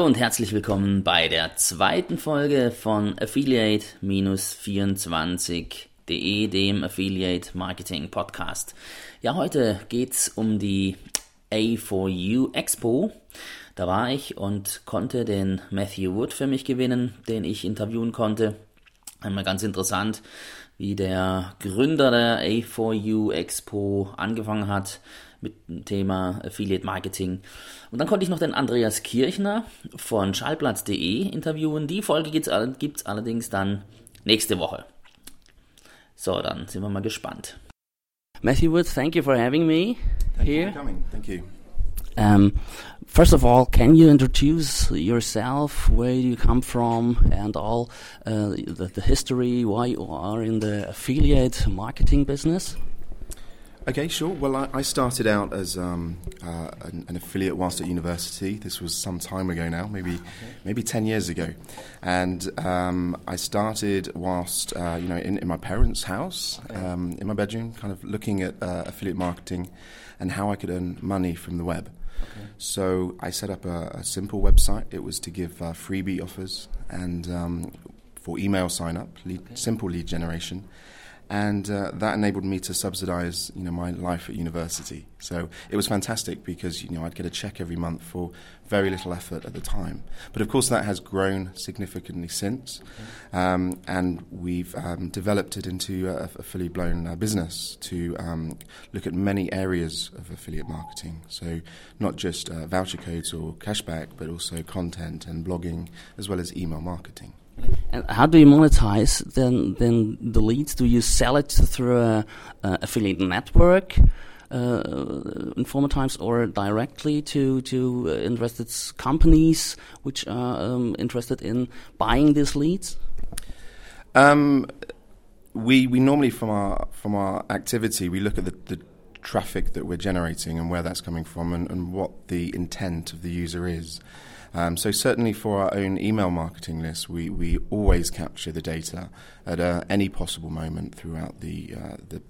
Hallo und herzlich willkommen bei der zweiten Folge von Affiliate-24.de, dem Affiliate Marketing Podcast. Ja, heute geht's um die A4U Expo. Da war ich und konnte den Matthew Wood für mich gewinnen, den ich interviewen konnte. Einmal ganz interessant, wie der Gründer der A4U Expo angefangen hat mit dem Thema Affiliate Marketing. Und dann konnte ich noch den Andreas Kirchner von schallplatz.de interviewen. Die Folge gibt es allerdings dann nächste Woche. So, dann sind wir mal gespannt. Matthew Wood, thank you for having me thank here. You for coming. Thank you. Um, first of all, can you introduce yourself? Where do you come from, and all uh, the, the history? Why you are in the affiliate marketing business? Okay, sure. Well, I, I started out as um, uh, an, an, affiliate whilst at university. This was some time ago now, maybe okay. maybe ten years ago, and um, I started whilst uh, you know in, in, my parents' house, okay. um, in my bedroom, kind of looking at uh, affiliate marketing and how I could earn money from the web. Okay. So I set up a, a, simple website. It was to give uh, freebie offers and um, for email sign up, lead, simple lead generation and uh, that enabled me to subsidize you know my life at university. So it was fantastic because you know I'd get a check every month for very little effort at the time. But of course that has grown significantly since. Um, and we've um, developed it into a, a fully blown uh, business to um, look at many areas of affiliate marketing. So not just uh, voucher codes or cashback but also content and blogging as well as email marketing and how do you monetize then then the leads? Do you sell it through a, affiliate network? Uh, in former times, or directly to to uh, interested companies which are um, interested in buying these leads? Um, we we normally from our from our activity we look at the, the traffic that we're generating and where that's coming from and, and what the intent of the user is. Um, so certainly for our own email marketing list, we, we always capture the data at uh, any possible moment throughout the, uh, the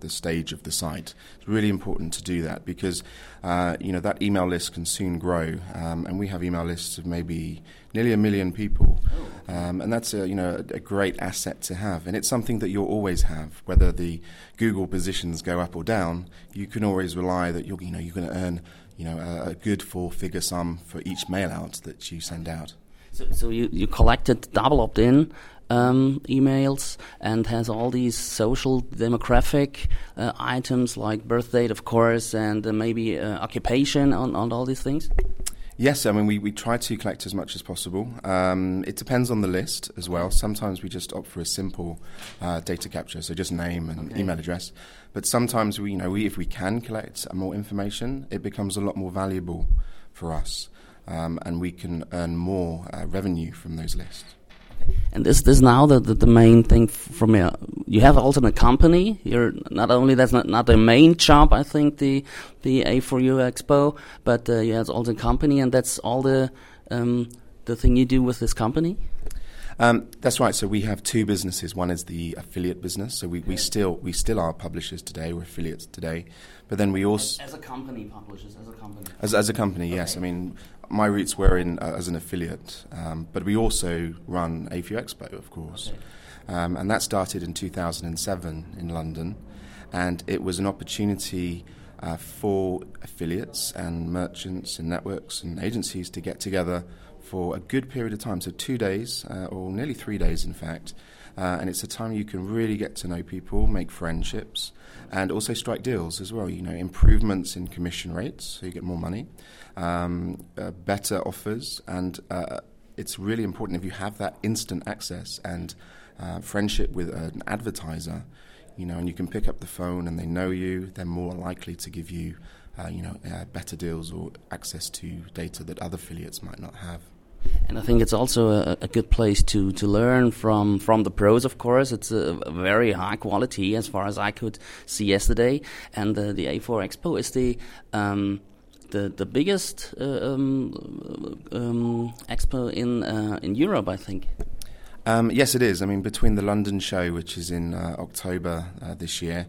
the, stage of the site. It's really important to do that because uh, you know that email list can soon grow, um, and we have email lists of maybe nearly a million people, um, and that's a you know a, a, great asset to have. And it's something that you'll always have, whether the Google positions go up or down. You can always rely that you're you know you're going to earn you know, a, a good four-figure sum for each mail out that you send out. So, so you, you collected double opt-in um, emails and has all these social demographic uh, items like birth date, of course, and uh, maybe uh, occupation on, on all these things? Yes, I mean, we, we try to collect as much as possible. Um, it depends on the list as well. Sometimes we just opt for a simple uh, data capture, so just name and okay. email address. But sometimes we, you know, we, if we can collect more information, it becomes a lot more valuable for us, um, and we can earn more uh, revenue from those lists. And this this now the, the, the main thing from you. You have also a company. You're not only that's not, not the main job. I think the the A4U Expo, but uh, you have also a company, and that's all the um, the thing you do with this company. Um, that's right. So we have two businesses. One is the affiliate business. So we, we still we still are publishers today. We're affiliates today, but then we also as, as a company publishers as a company as, as a company. Okay. Yes, I mean my roots were in uh, as an affiliate, um, but we also run A4U Expo, of course, okay. um, and that started in 2007 in London, and it was an opportunity uh, for affiliates and merchants and networks and agencies to get together for a good period of time, so two days uh, or nearly three days, in fact. Uh, and it's a time you can really get to know people, make friendships, and also strike deals as well. You know, improvements in commission rates, so you get more money, um, uh, better offers, and uh, it's really important if you have that instant access and uh, friendship with an advertiser. You know, and you can pick up the phone and they know you. They're more likely to give you, uh, you know, uh, better deals or access to data that other affiliates might not have. And I think it's also a, a, good place to, to learn from, from the pros, of course. It's a, very high quality as far as I could see yesterday. And uh, the A4 Expo is the, um, the, the biggest uh, um, um, expo in, uh, in Europe, I think. Um, yes, it is. I mean, between the London show, which is in uh, October uh, this year,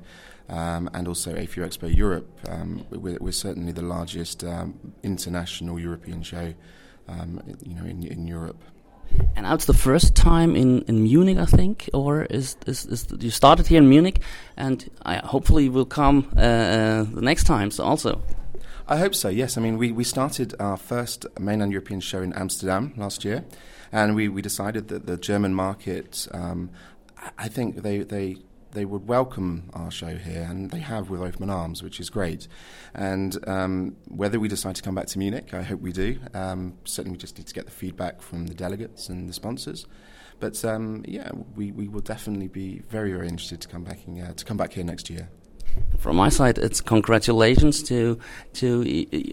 um, and also A4U Expo Europe, um, we're, we're, certainly the largest international European show um, you know, in, in Europe. And now it's the first time in, in Munich, I think, or is, is, is you started here in Munich, and I hopefully will come uh, uh, the next times also. I hope so. Yes, I mean we, we started our first mainland European show in Amsterdam last year, and we, we decided that the German market, um, I think they they they would welcome our show here, and they have with open arms, which is great. And um, whether we decide to come back to Munich, I hope we do. Um, certainly, we just need to get the feedback from the delegates and the sponsors. But um, yeah, we, we will definitely be very very interested to come back in, uh, to come back here next year. From my side, it's congratulations to to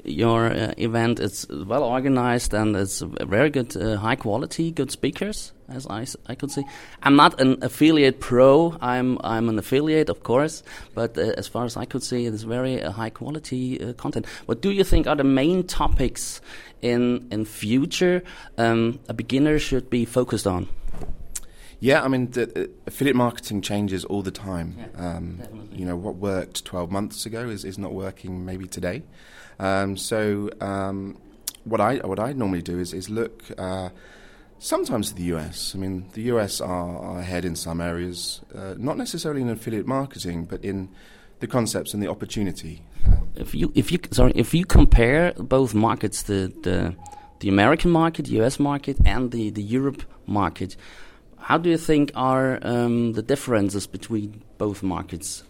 your uh, event. It's well organized and it's very good, uh, high quality, good speakers. As I, I could see, I'm not an affiliate pro. I'm I'm an affiliate, of course, but uh, as far as I could see, it's very uh, high quality uh, content. What do you think are the main topics in in future um, a beginner should be focused on? Yeah, I mean, the, uh, affiliate marketing changes all the time. Yeah, um, you know, what worked 12 months ago is, is not working maybe today. Um, so, um, what I what I normally do is is look uh, sometimes to the US. I mean, the US are, are ahead in some areas, uh, not necessarily in affiliate marketing, but in the concepts and the opportunity. If you if you sorry if you compare both markets, the the the American market, US market, and the the Europe market how do you think are um, the differences between both markets?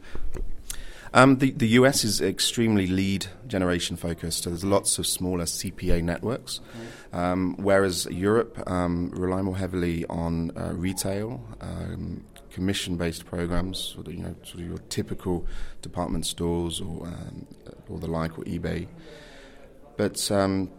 Um, the, the US is extremely lead generation focused, so there's lots of smaller CPA networks, um, whereas Europe um, rely more heavily on uh, retail, um, commission based programs, sort of, you know, sort of your typical department stores or, um, or the like, or eBay. But um,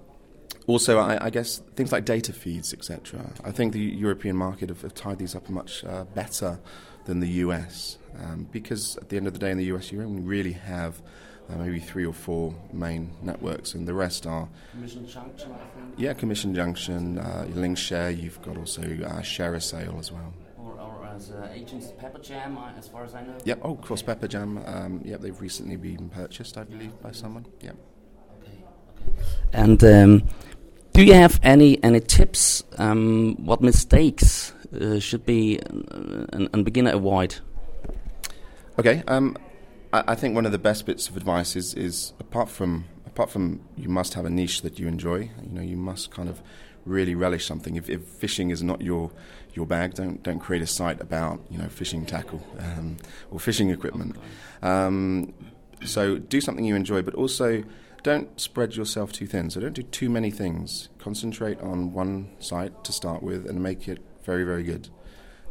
also, I, I, guess things like data feeds, etc. I think the European market have, have tied these up much uh, better than the US um, because at the end of the day, in the US, you only really have uh, maybe three or four main networks, and the rest are Commission Junction. I think. Yeah, Commission Junction, uh, Linkshare. You've got also uh, ShareASale as well. Or, or as uh, agents, Pepperjam, uh, as far as I know. Yep. Oh, of course, Pepperjam. Um, yep, they've recently been purchased, I believe, by someone. Yep. And. Um, do you have any any tips? Um, what mistakes uh, should be an, an, beginner avoid? Okay, um, I, I, think one of the best bits of advice is, is apart from apart from you must have a niche that you enjoy. You know, you must kind of really relish something. If, if fishing is not your your bag, don't don't create a site about you know fishing tackle um, or fishing equipment. Um, so do something you enjoy, but also don't spread yourself too thin. So don't do too many things. Concentrate on one site to start with and make it very, very good.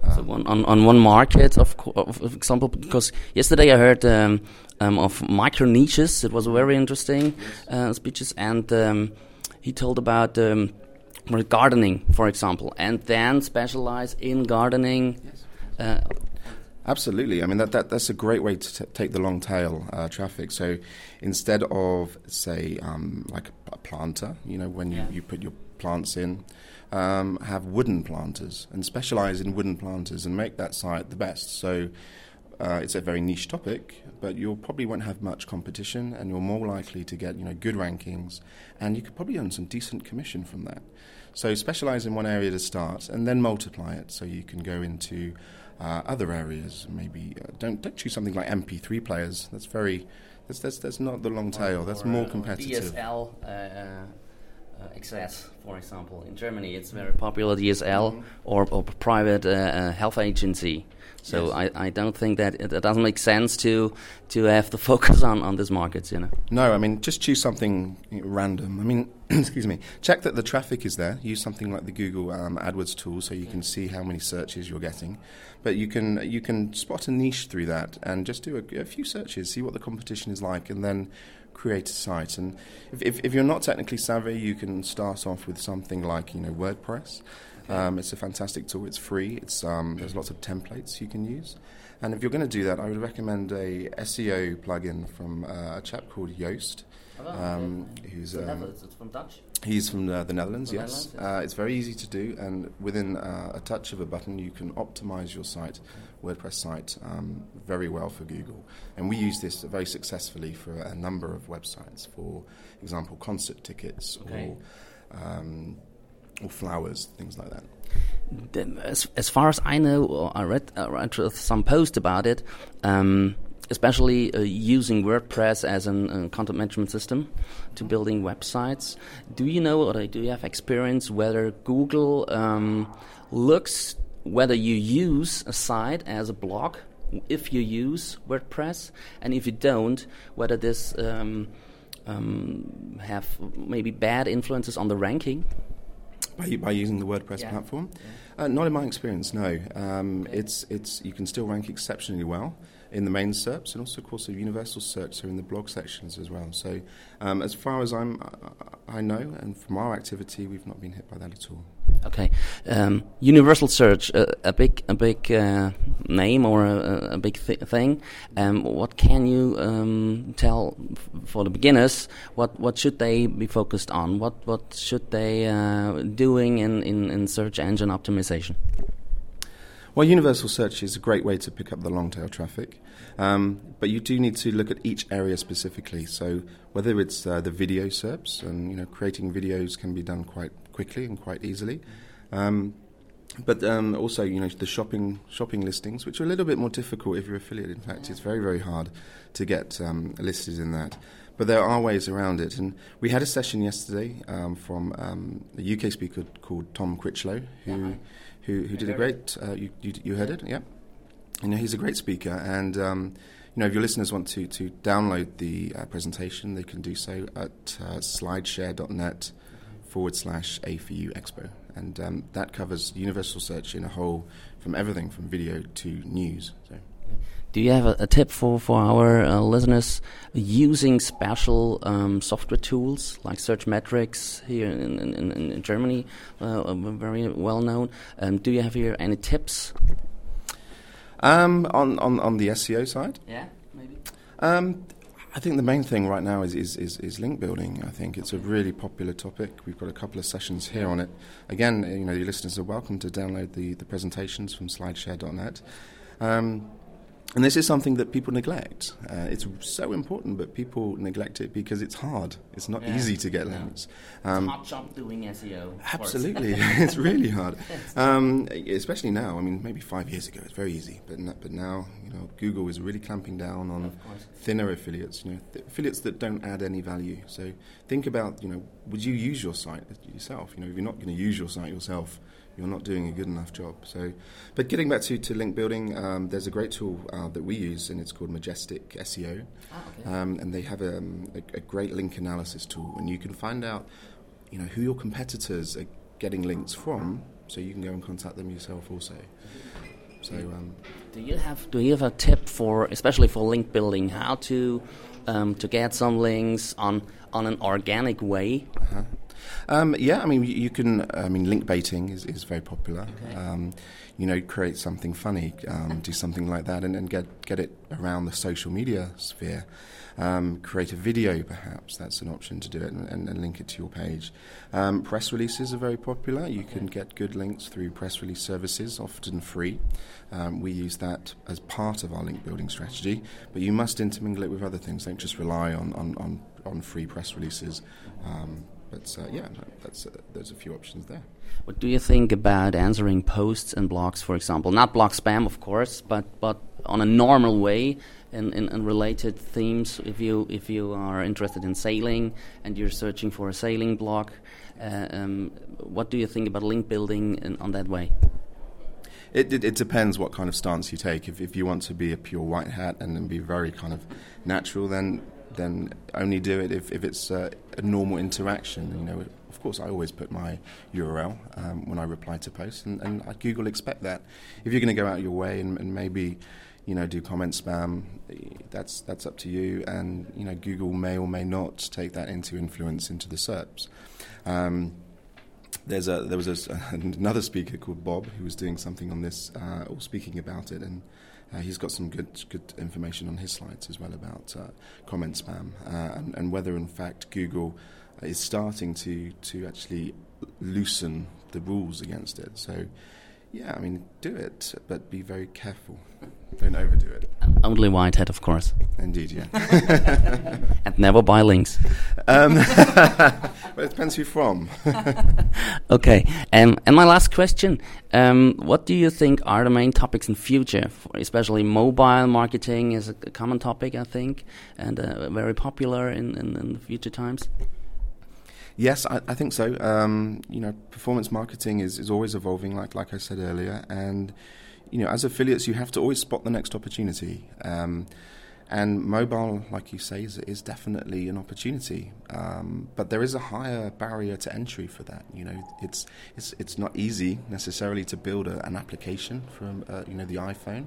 Um, so one, on, on one market, of, of, of, example, because yesterday I heard um, um, of micro niches. It was a very interesting uh, speeches, and um, he told about um, gardening, for example, and then specialize in gardening. Yes. Uh, Absolutely. I mean, that, that that's a great way to t- take the long tail uh, traffic. So instead of, say, um, like a planter, you know, when you, yeah. you put your plants in, um, have wooden planters and specialize in wooden planters and make that site the best. So uh, it's a very niche topic, but you probably won't have much competition and you're more likely to get, you know, good rankings and you could probably earn some decent commission from that. So specialize in one area to start and then multiply it so you can go into uh, other areas, maybe uh, don't don't choose something like MP3 players. That's very that's that's, that's not the long tail. That's more uh, competitive. DSL. Uh, uh, access, for example, in Germany, it's very popular DSL mm-hmm. or, or private health agency. So yes. I, I don't think that it, it, doesn't make sense to to have the focus on, on these markets, you know. No, I mean just choose something random. I mean, excuse me, check that the traffic is there. Use something like the Google um, AdWords tool so you can see how many searches you're getting. But you can you can spot a niche through that and just do a, a few searches, see what the competition is like, and then create a site. And if, if, if, you're not technically savvy, you can start off with something like you know WordPress. Um, it's a fantastic tool. It's free. It's um, there's lots of templates you can use. And if you're going to do that, I would recommend a SEO plugin from uh, a chap called Yoast. Um, who's um, it's from Dutch. He's from uh, the Netherlands. The yes, Netherlands, Uh, it's very easy to do, and within uh, a touch of a button, you can optimize your site, WordPress site, um, very well for Google. And we use this very successfully for a number of websites. For example, concert tickets okay. or um, or flowers, things like that. As, as far as I know, I read, I read some post about it. Um, especially uh, using WordPress as a uh, content management system to building websites. Do you know or do you have experience whether Google um, looks whether you use a site as a blog if you use WordPress, and if you don't, whether this um, um, have maybe bad influences on the ranking? By, by using the WordPress yeah. platform? Yeah. Uh, not in my experience, no. Um, okay. It's it's you can still rank exceptionally well in the main SERPs and also, of course, the universal search, so in the blog sections as well. So, um, as far as I'm, I know, and from our activity, we've not been hit by that at all. Okay, um, universal search, uh, a big, a big uh, name or a, a big th thing. Um, what can you um, tell for the beginners? What what should they be focused on? What what should they uh, doing in, in, in search engine optimization? Well, universal search is a great way to pick up the long tail traffic, um, but you do need to look at each area specifically. So whether it's uh, the video SERPs, and you know, creating videos can be done quite quickly and quite easily. Um, but um, also, you know, the shopping shopping listings, which are a little bit more difficult if you're affiliate. In fact, it's very very hard to get um, listed in that. But there are ways around it, and we had a session yesterday um, from um, a UK speaker called Tom Critchlow, who. Yeah who, who did a great. Uh, you, you, you heard it, yeah. You know, he's a great speaker, and um, you know, if your listeners want to to download the uh, presentation, they can do so at uh, slideshare.net forward slash A4U Expo, and um, that covers universal search in a whole, from everything from video to news. So. Do you have a, a tip for, for our uh, listeners using special um, software tools like Searchmetrics here in, in, in Germany, uh, very well known? Um, do you have here any tips? Um, on, on, on the SEO side? Yeah, maybe. Um, I think the main thing right now is, is, is, is, link building. I think it's a really popular topic. We've got a couple of sessions here on it. Again, you know, your listeners are welcome to download the, the presentations from slideshare.net. Um, and this is something that people neglect. Uh, it's so important, but people neglect it because it's hard. It's not yeah. easy to get links. Um, it's hard job doing SEO. Absolutely, it's really hard. Um, especially now. I mean, maybe five years ago, it's very easy, but but now, you know, Google is really clamping down on thinner affiliates. You know, th- affiliates that don't add any value. So think about, you know, would you use your site yourself? You know, if you're not going to use your site yourself you're not doing a good enough job. So, but getting back to, to link building, um, there's a great tool uh, that we use, and it's called Majestic SEO, ah, okay. um, and they have a, um, a, a, great link analysis tool, and you can find out, you know, who your competitors are getting links from, so you can go and contact them yourself also. So, um, do you have do you have a tip for, especially for link building, how to um, to get some links on on an organic way? Uh-huh. Um, yeah, I mean, you, can. I mean, link baiting is, is very popular. Okay. Um, you know, create something funny, um, do something like that, and, and, get get it around the social media sphere. Um, create a video, perhaps that's an option to do it, and, and, and link it to your page. Um, press releases are very popular. You okay. can get good links through press release services, often free. Um, we use that as part of our link building strategy, but you must intermingle it with other things. Don't just rely on on, on, on free press releases. But uh, yeah, that's, uh, there's a few options there. What do you think about answering posts and blogs, for example? Not blog spam, of course, but but on a normal way in, in, in, related themes. If you if you are interested in sailing and you're searching for a sailing blog, uh, um, what do you think about link building in, on that way? It, it, it, depends what kind of stance you take. If, if you want to be a pure white hat and, and be very kind of natural, then then only do it if, if it's uh, a normal interaction. You know, of course, I always put my URL um, when I reply to posts, and, and Google expect that. If you're going to go out your way and, and, maybe, you know, do comment spam, that's that's up to you. And you know, Google may or may not take that into influence into the SERPs. Um, there's a there was a, another speaker called Bob who was doing something on this uh, or speaking about it, and uh, he's got some good good information on his slides as well about uh, comment spam uh, and, and, whether in fact Google is starting to to actually loosen the rules against it. So, Yeah, I mean, do it, but be very careful. Don't overdo it. Only white hat, of course. Indeed, yeah. and never buy links. Um, well, it depends who from. okay, um, and my last question: um, What do you think are the main topics in future? For especially mobile marketing is a common topic, I think, and uh, very popular in, in, in future times. Yes, I, I think so. Um, you know, performance marketing is, is always evolving, like like I said earlier, and you know, as affiliates, you have to always spot the next opportunity. Um, and mobile, like you say, is, is definitely an opportunity, um, but there is a higher barrier to entry for that. You know, it's it's it's not easy necessarily to build a, an application from uh, you know the iPhone.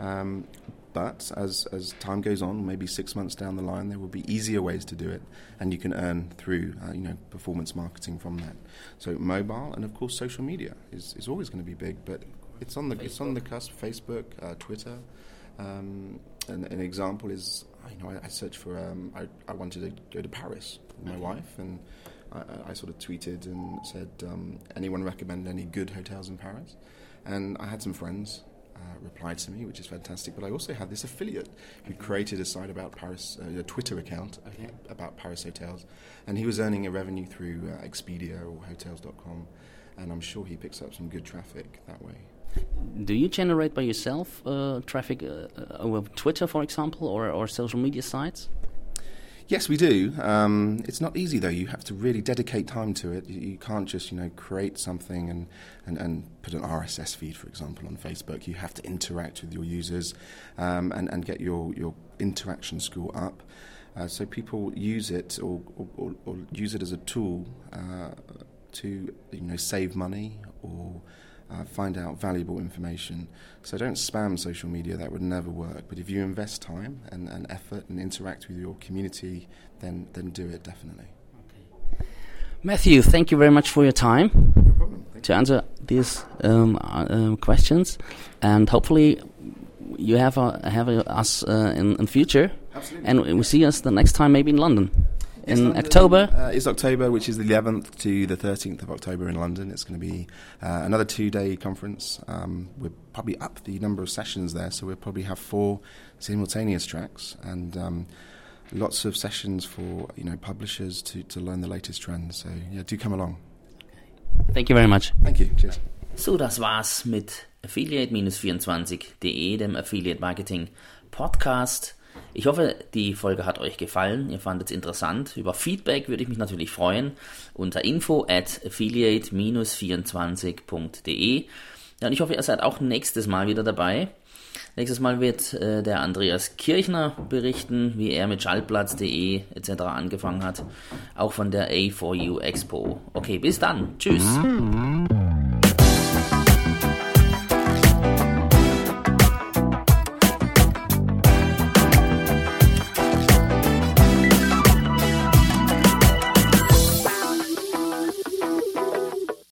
Um, but as, as time goes on, maybe six months down the line, there will be easier ways to do it, and you can earn through uh, you know performance marketing from that. So mobile and of course social media is, is always going to be big, but it's on the Facebook. it's on the cusp. Facebook, uh, Twitter. Um, an, an, example is you know I, I searched for um, I, I wanted to go to Paris with my wife and. I, I, sort of tweeted and said, um, anyone recommend any good hotels in Paris? And I had some friends uh, replied to me, which is fantastic. But I also had this affiliate who created a site about Paris, uh, a Twitter account okay. about Paris hotels, and he was earning a revenue through uh, Expedia or Hotels.com, and I'm sure he picks up some good traffic that way. Do you generate by yourself uh, traffic uh, over Twitter, for example, or, or social media sites? Yes, we do. Um, it's not easy though. You have to really dedicate time to it. You, can't just you know create something and, and, and put an RSS feed, for example, on Facebook. You have to interact with your users um, and and get your your interaction score up. Uh, so people use it or, or, or, use it as a tool uh, to you know save money or uh, find out valuable information. So don't spam social media, that would never work. But if you invest time and, and effort and interact with your community, then, then do it definitely. Okay. Matthew, thank you very much for your time no to answer these um, uh, questions. And hopefully, you have, uh, have us uh, in, in future. Absolutely. And we see us the next time, maybe in London in London, October? Uh, it's October, which is the 11th to the 13th of October in London. It's going to be uh, another two day conference. Um, we're probably up the number of sessions there, so we'll probably have four simultaneous tracks and um, lots of sessions for you know publishers to, to learn the latest trends. So, yeah, do come along. Thank you very much. Thank you. Cheers. So, das war's mit Affiliate-24.de, dem Affiliate Marketing Podcast. Ich hoffe, die Folge hat euch gefallen. Ihr fandet es interessant. Über Feedback würde ich mich natürlich freuen. Unter info at affiliate-24.de. Ja, und ich hoffe, ihr seid auch nächstes Mal wieder dabei. Nächstes Mal wird äh, der Andreas Kirchner berichten, wie er mit Schallplatz.de etc. angefangen hat. Auch von der A4U Expo. Okay, bis dann. Tschüss. Mhm.